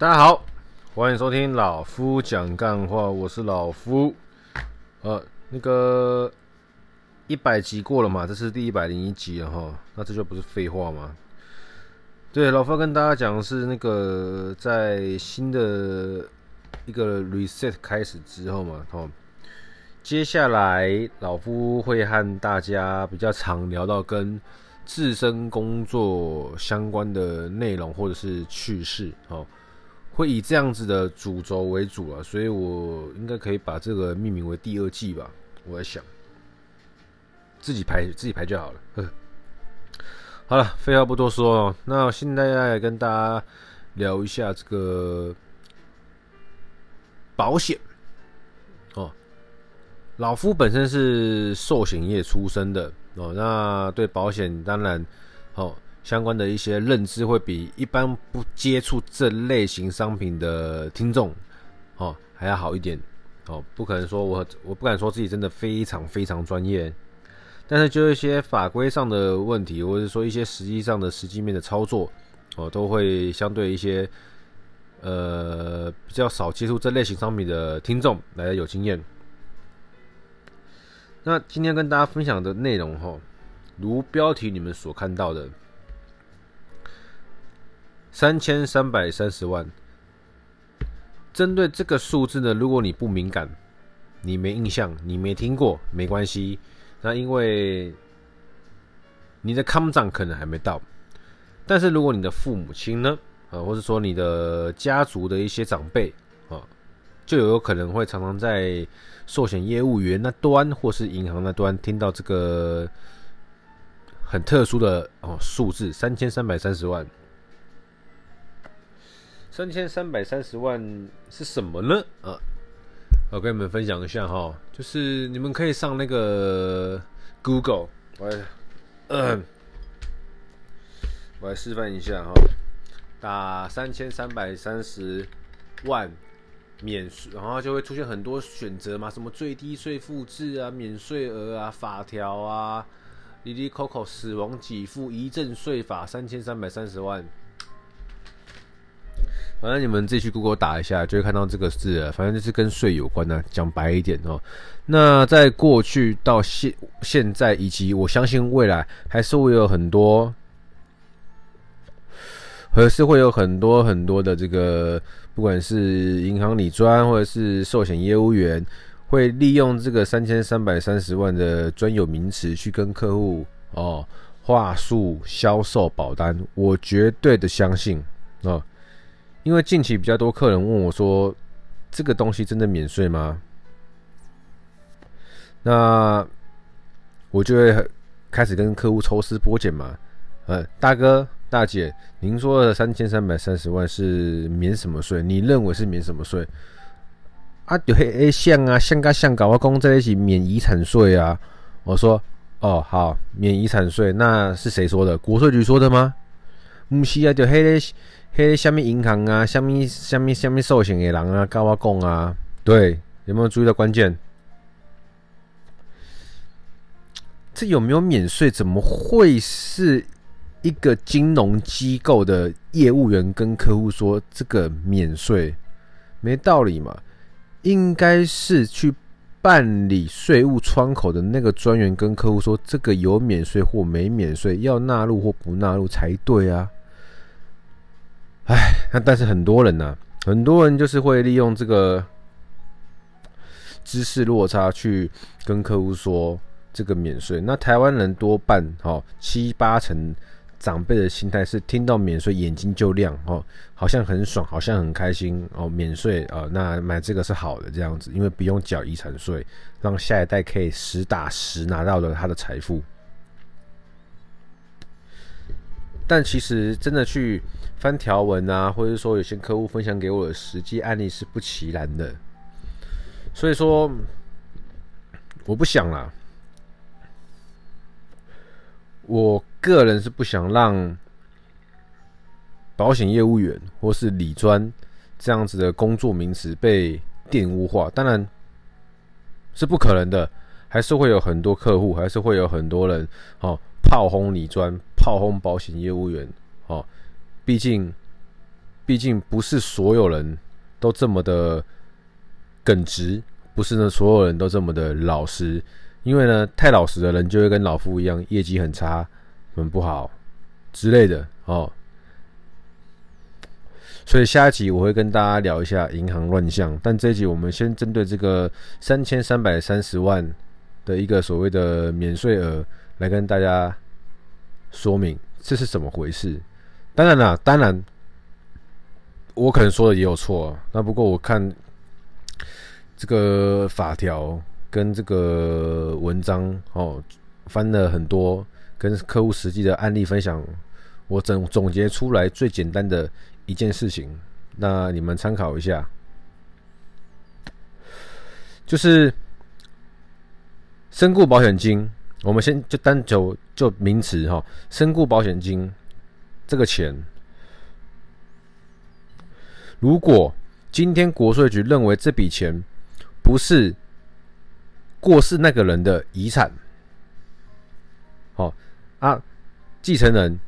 大家好，欢迎收听老夫讲干话，我是老夫。呃，那个一百集过了嘛，这是第一百零一集了哈，那这就不是废话吗？对，老夫要跟大家讲的是那个在新的一个 reset 开始之后嘛，哈，接下来老夫会和大家比较常聊到跟自身工作相关的内容或者是趣事，哈。会以这样子的主轴为主啊，所以我应该可以把这个命名为第二季吧。我在想，自己排自己排就好了。呵，好了，废话不多说哦，那我现在跟大家聊一下这个保险哦。老夫本身是寿险业出身的哦，那对保险当然哦。相关的一些认知会比一般不接触这类型商品的听众，哦还要好一点，哦不可能说我我不敢说自己真的非常非常专业，但是就一些法规上的问题，或者说一些实际上的实际面的操作，哦都会相对一些呃比较少接触这类型商品的听众来的有经验。那今天跟大家分享的内容，哈，如标题你们所看到的。三千三百三十万。针对这个数字呢，如果你不敏感，你没印象，你没听过，没关系。那因为你的康长可能还没到，但是如果你的父母亲呢，啊，或者说你的家族的一些长辈啊，就有可能会常常在寿险业务员那端或是银行那端听到这个很特殊的哦数字，三千三百三十万。三千三百三十万是什么呢？啊，我跟你们分享一下哈，就是你们可以上那个 Google，我来，嗯，我来示范一下哈，打三千三百三十万免税，然后就会出现很多选择嘛，什么最低税负制啊、免税额啊、法条啊、滴滴 Coco 死亡给付、遗赠税法，三千三百三十万。反正你们自己去 Google 打一下，就会看到这个字。反正就是跟税有关的，讲白一点哦。那在过去到现现在，以及我相信未来，还是会有很多，还是会有很多很多的这个，不管是银行理专或者是寿险业务员，会利用这个三千三百三十万的专有名词去跟客户哦话术销售保单。我绝对的相信哦。因为近期比较多客人问我说：“这个东西真的免税吗？”那我就会开始跟客户抽丝剥茧嘛。呃，大哥大姐，您说的三千三百三十万是免什么税？你认为是免什么税？啊，就嘿哎像啊，像噶像搞我公在一起免遗产税啊。我说：“哦，好，免遗产税，那是谁说的？国税局说的吗？”不是啊，就嘿嘞。嘿，下面银行啊，下面下面下面寿险的人啊，跟我讲啊，对，有没有注意到关键？这有没有免税？怎么会是一个金融机构的业务员跟客户说这个免税？没道理嘛？应该是去办理税务窗口的那个专员跟客户说这个有免税或没免税，要纳入或不纳入才对啊。哎，那但是很多人呢、啊，很多人就是会利用这个知识落差去跟客户说这个免税。那台湾人多半哦，七八成长辈的心态是听到免税眼睛就亮哦，好像很爽，好像很开心哦，免税啊、那买这个是好的这样子，因为不用缴遗产税，让下一代可以实打实拿到了他的财富。但其实真的去翻条文啊，或者说有些客户分享给我的实际案例是不其然的，所以说我不想啦。我个人是不想让保险业务员或是理专这样子的工作名词被玷污化，当然是不可能的，还是会有很多客户，还是会有很多人哦。炮轰理专，炮轰保险业务员，哦，毕竟，毕竟不是所有人都这么的耿直，不是呢所有人都这么的老实。因为呢，太老实的人就会跟老夫一样，业绩很差，很不好之类的哦。所以下一集我会跟大家聊一下银行乱象，但这一集我们先针对这个三千三百三十万的一个所谓的免税额来跟大家说明这是怎么回事。当然啦，当然我可能说的也有错，那不过我看这个法条。跟这个文章哦，翻了很多，跟客户实际的案例分享，我总总结出来最简单的一件事情，那你们参考一下，就是身故保险金，我们先就单就就名词哈，身故保险金这个钱，如果今天国税局认为这笔钱不是过世那个人的遗产，好啊，继承人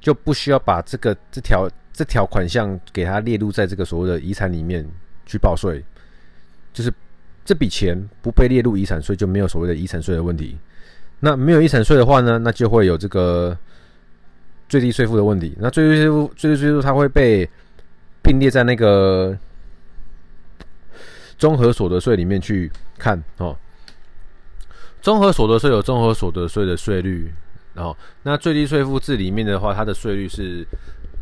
就不需要把这个这条这条款项给他列入在这个所谓的遗产里面去报税，就是这笔钱不被列入遗产税，就没有所谓的遗产税的问题。那没有遗产税的话呢，那就会有这个最低税负的问题。那最低税负最低税负它会被并列在那个综合所得税里面去看哦。综合所得税有综合所得税的税率，然后那最低税负制里面的话，它的税率是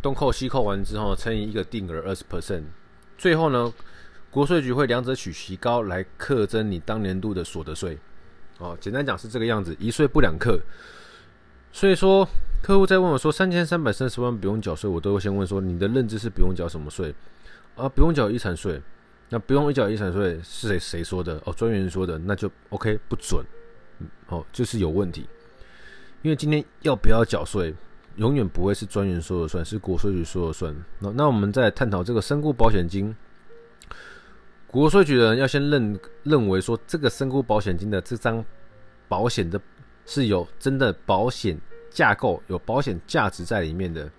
东扣西扣完之后乘以一个定额二十 percent，最后呢，国税局会两者取其高来课征你当年度的所得税。哦，简单讲是这个样子，一税不两课。所以说，客户在问我说三千三百三十万不用缴税，我都会先问说你的认知是不用缴什么税？啊，不用缴遗产税？那不用缴遗产税是谁谁说的？哦，专员说的，那就 OK 不准。哦，就是有问题，因为今天要不要缴税，永远不会是专员说了算，是国税局说了算。那那我们再探讨这个身故保险金，国税局的人要先认认为说，这个身故保险金的这张保险的是有真的保险架构，有保险价值在里面的。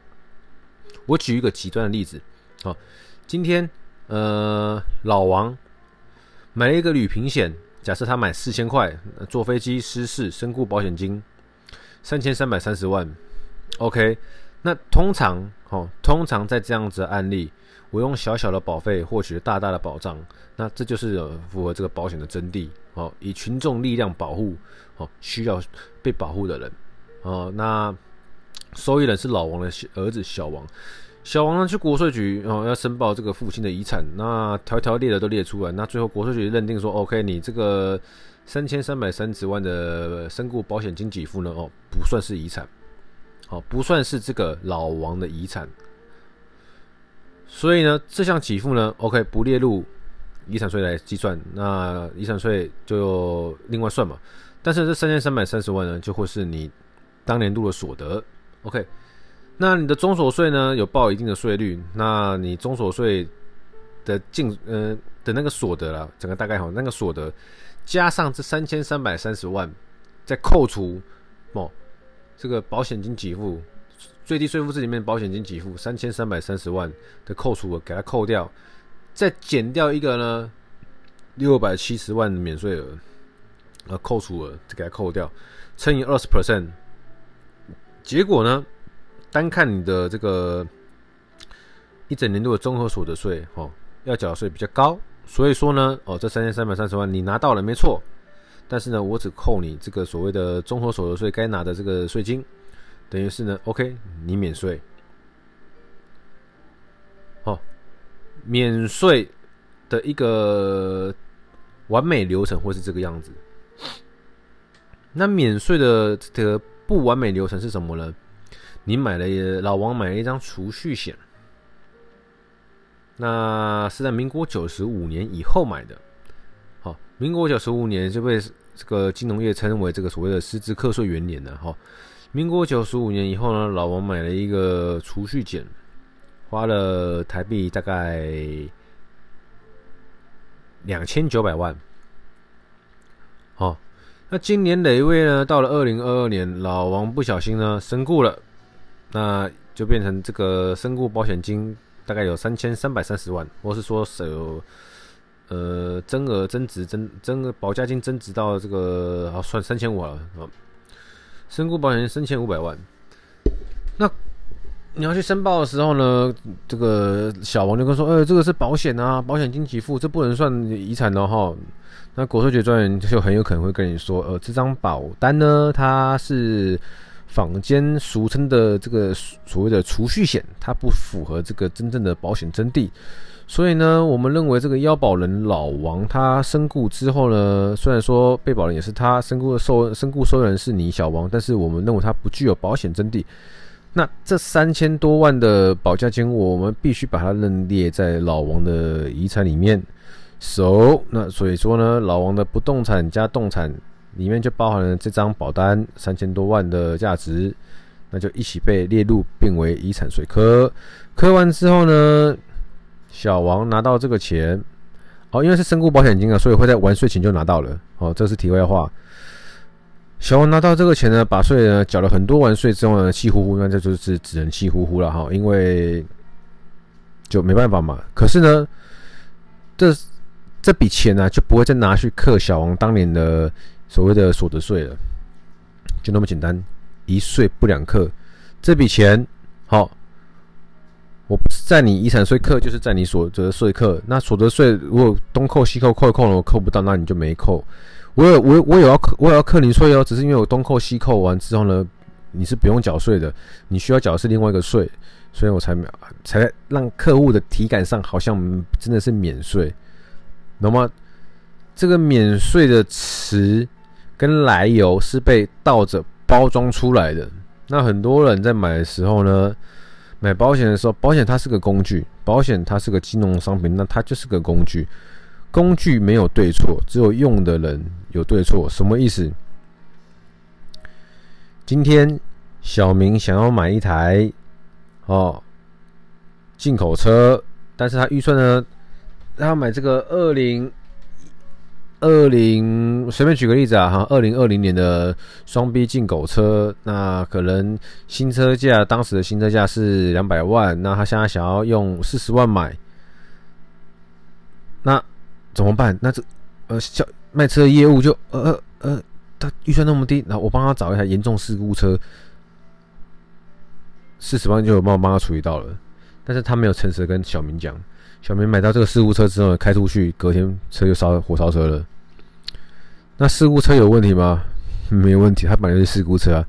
我举一个极端的例子，好，今天呃老王买了一个旅平险。假设他买四千块，坐飞机失事身故保险金三千三百三十万，OK，那通常哦，通常在这样子的案例，我用小小的保费获取大大的保障，那这就是符合这个保险的真谛哦，以群众力量保护哦需要被保护的人哦，那受益人是老王的儿子小王。小王呢去国税局哦，要申报这个父亲的遗产，那条条列的都列出来，那最后国税局认定说，OK，你这个三千三百三十万的身故保险金给付呢，哦，不算是遗产，哦，不算是这个老王的遗产，所以呢，这项给付呢，OK，不列入遗产税来计算，那遗产税就另外算嘛，但是这三千三百三十万呢，就会是你当年度的所得，OK。那你的综所税呢，有报一定的税率，那你综所税的净呃的那个所得啦，整个大概好，那个所得加上这三千三百三十万，再扣除哦这个保险金给付最低税负制里面保险金给付三千三百三十万的扣除额给它扣掉，再减掉一个呢六百七十万的免税额，呃扣除额再给它扣掉，乘以二十 percent，结果呢？单看你的这个一整年度的综合所得税，哦，要缴税比较高，所以说呢，哦，这三千三百三十万你拿到了没错，但是呢，我只扣你这个所谓的综合所得税该拿的这个税金，等于是呢，OK，你免税，哦，免税的一个完美流程会是这个样子。那免税的这个不完美流程是什么呢？你买了老王买了一张储蓄险，那是在民国九十五年以后买的。好，民国九十五年就被这个金融业称为这个所谓的实支课税元年了。哈，民国九十五年以后呢，老王买了一个储蓄险，花了台币大概两千九百万。好，那今年累月呢，到了二零二二年，老王不小心呢身故了。那就变成这个身故保险金大概有三千三百三十万，或是说是有呃增额增值增增保价金增值到这个好算三千五了啊，身故保险三千五百万。那你要去申报的时候呢，这个小王就跟说，呃，这个是保险啊，保险金给付，这不能算遗产的哈。那国税局专员就很有可能会跟你说，呃，这张保单呢，它是坊间俗称的这个所谓的储蓄险，它不符合这个真正的保险真谛。所以呢，我们认为这个要保人老王他身故之后呢，虽然说被保人也是他身故的受身故受益人是你小王，但是我们认为他不具有保险真谛。那这三千多万的保价金，我们必须把它认列在老王的遗产里面。So，那所以说呢，老王的不动产加动产里面就包含了这张保单三千多万的价值，那就一起被列入，并为遗产税科。科完之后呢，小王拿到这个钱，哦，因为是身故保险金啊，所以会在完税前就拿到了。哦，这是题外话。小王拿到这个钱呢，把税呢缴了很多完税之后呢，气呼呼，那这就是只能气呼呼了哈，因为就没办法嘛。可是呢，这这笔钱呢就不会再拿去克小王当年的所谓的所得税了，就那么简单，一税不两课。这笔钱好，我不是在你遗产税课，就是在你所得税课。那所得税如果东扣西扣扣一扣了，我扣不到，那你就没扣。我有我我有要扣我有要课零税哦，只是因为我东扣西扣完之后呢，你是不用缴税的，你需要缴的是另外一个税，所以我才才让客户的体感上好像真的是免税，懂吗？这个免税的词跟来由是被倒着包装出来的。那很多人在买的时候呢，买保险的时候，保险它是个工具，保险它是个金融商品，那它就是个工具。工具没有对错，只有用的人有对错。什么意思？今天小明想要买一台哦进口车，但是他预算呢，他要买这个二零二零，随便举个例子啊，哈，二零二零年的双 B 进口车，那可能新车价当时的新车价是两百万，那他现在想要用四十万买，那。怎么办？那这呃，小卖车业务就呃呃呃，他预算那么低，然后我帮他找一台严重事故车，四十万就有帮我帮他处理到了。但是他没有诚实的跟小明讲，小明买到这个事故车之后开出去，隔天车就烧火烧车了。那事故车有问题吗？没问题，他本来是事故车啊。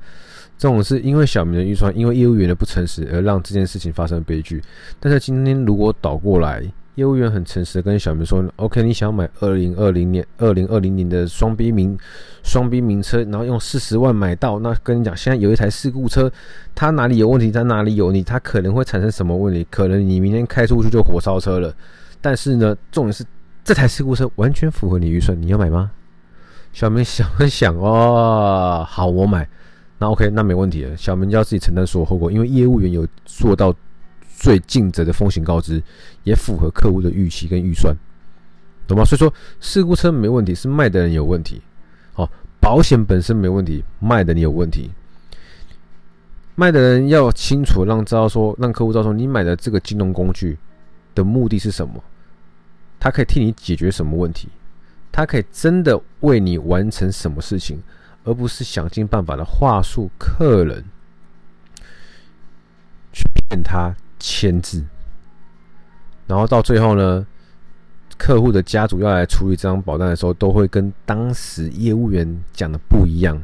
这种是因为小明的预算，因为业务员的不诚实而让这件事情发生悲剧。但是今天如果倒过来。业务员很诚实的跟小明说：“OK，你想买二零二零年、二零二零年的双 B 名双 B 名车，然后用四十万买到。那跟你讲，现在有一台事故车，它哪里有问题？它哪里有你？它可能会产生什么问题？可能你明天开出去就火烧车了。但是呢，重点是这台事故车完全符合你预算，你要买吗？”小明想了想，哦，好，我买。那 OK，那没问题了。小明就要自己承担所有后果，因为业务员有做到。最尽责的风险告知，也符合客户的预期跟预算，懂吗？所以说事故车没问题，是卖的人有问题。好，保险本身没问题，卖的你有问题。卖的人要清楚让知道说，让客户知道说，你买的这个金融工具的目的是什么？它可以替你解决什么问题？它可以真的为你完成什么事情，而不是想尽办法的话术客人去骗他。签字，然后到最后呢，客户的家族要来处理这张保单的时候，都会跟当时业务员讲的不一样，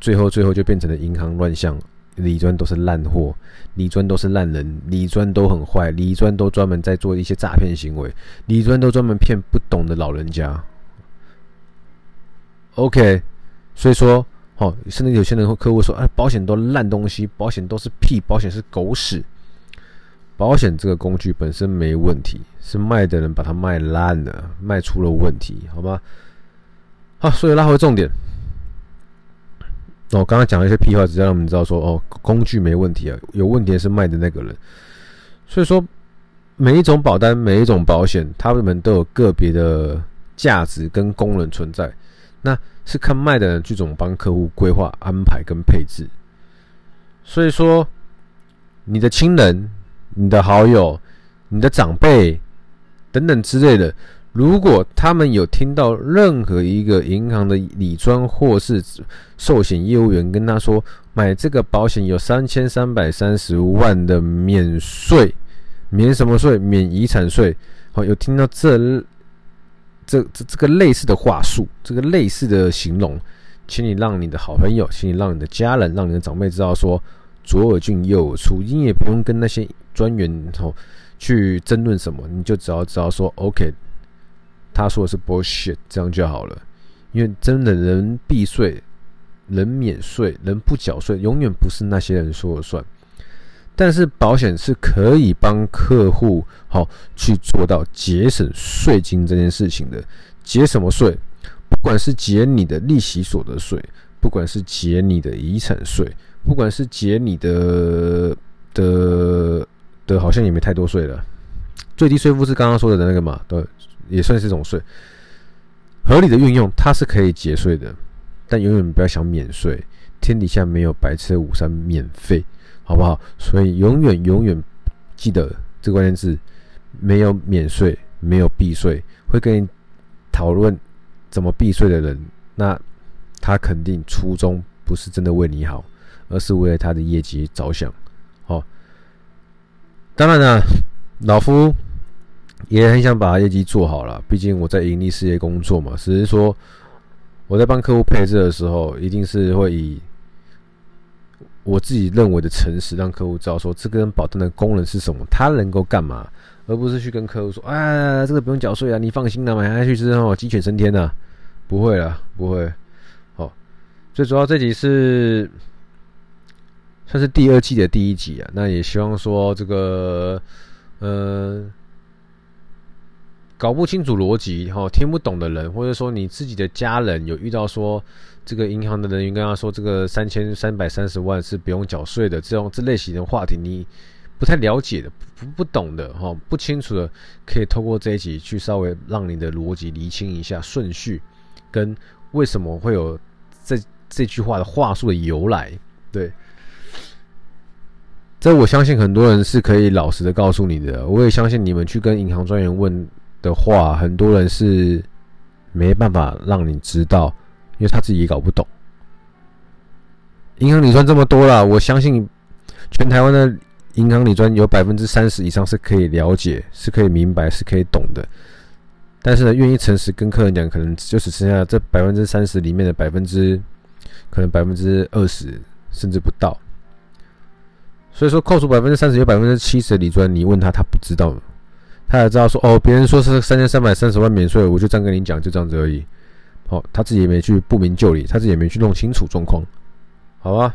最后最后就变成了银行乱象，李专都是烂货，李专都是烂人，李专都很坏，李专都专门在做一些诈骗行为，李专都专门骗不懂的老人家。OK，所以说，哦，甚至有些人和客户说，哎，保险都烂东西，保险都是屁，保险是狗屎。保险这个工具本身没问题，是卖的人把它卖烂了，卖出了问题，好吗？好，所以拉回重点。我刚刚讲了一些屁话，只让我们知道说，哦，工具没问题啊，有问题的是卖的那个人。所以说，每一种保单，每一种保险，他们都有个别的价值跟功能存在，那是看卖的人去怎么帮客户规划、安排跟配置。所以说，你的亲人。你的好友，你的长辈等等之类的，如果他们有听到任何一个银行的理专或是寿险业务员跟他说，买这个保险有三千三百三十万的免税，免什么税？免遗产税。好，有听到这这这这个类似的话术，这个类似的形容，请你让你的好朋友，请你让你的家人，让你的长辈知道说，左耳进右耳出，你也不用跟那些专员吼去争论什么，你就只要知道说，OK，他说的是 bullshit，这样就好了。因为真的人避税、人免税、人不缴税，永远不是那些人说了算。但是保险是可以帮客户好去做到节省税金这件事情的。节什么税？不管是节你的利息所得税，不管是节你的遗产税，不管是节你的的的，好像也没太多税了。最低税负是刚刚说的那个嘛？对，也算是一种税。合理的运用，它是可以节税的，但永远不要想免税。天底下没有白吃的午餐免费。好不好？所以永远永远记得这个关键字：没有免税，没有避税。会跟你讨论怎么避税的人，那他肯定初衷不是真的为你好，而是为了他的业绩着想。当然了，老夫也很想把业绩做好了。毕竟我在盈利事业工作嘛，只是说我在帮客户配置的时候，一定是会以。我自己认为的诚实，让客户知道说这根保单的功能是什么，它能够干嘛，而不是去跟客户说，啊，这个不用缴税啊，你放心啦，买下去之后鸡犬升天呐，不会啦，不会。好，最主要这集是算是第二季的第一集啊，那也希望说这个，呃，搞不清楚逻辑哈，听不懂的人，或者说你自己的家人有遇到说。这个银行的人员跟他说：“这个三千三百三十万是不用缴税的。”这种这类型的话题，你不太了解的、不不懂的、哈不清楚的，可以透过这一集去稍微让你的逻辑厘清一下顺序，跟为什么会有这这句话的话术的由来。对，这我相信很多人是可以老实的告诉你的。我也相信你们去跟银行专员问的话，很多人是没办法让你知道。因为他自己也搞不懂，银行理专这么多了，我相信全台湾的银行理专有百分之三十以上是可以了解、是可以明白、是可以懂的。但是呢，愿意诚实跟客人讲，可能就只剩下这百分之三十里面的百分之，可能百分之二十甚至不到。所以说，扣除百分之三十，有百分之七十的理专，你问他，他不知道，他也知道说哦，别人说是三千三百三十万免税，我就这样跟你讲，就这样子而已。哦，他自己也没去不明就里，他自己也没去弄清楚状况，好吧？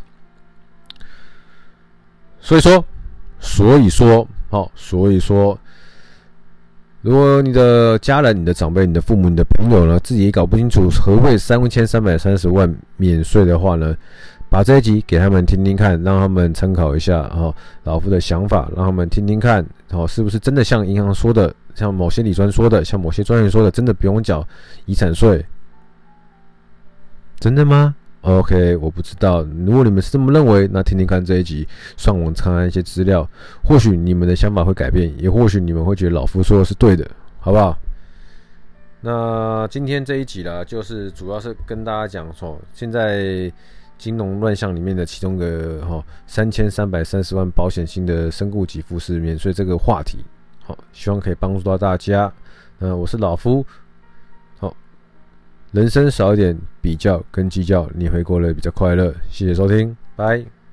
所以说，所以说，好，所以说，如果你的家人、你的长辈、你的父母、你的朋友呢，自己也搞不清楚何谓三千三百三十万免税的话呢，把这一集给他们听听看，让他们参考一下，哈，老夫的想法，让他们听听看，好，是不是真的像银行说的，像某些理专说的，像某些专员说的，真的不用缴遗产税？真的吗？OK，我不知道。如果你们是这么认为，那听听看这一集，上网查看一些资料，或许你们的想法会改变，也或许你们会觉得老夫说的是对的，好不好？那今天这一集呢，就是主要是跟大家讲说，现在金融乱象里面的其中的哈三千三百三十万保险性的身故给付是免税这个话题，好，希望可以帮助到大家。嗯，我是老夫。好人生少一点比较跟计较，你会过得比较快乐。谢谢收听，拜。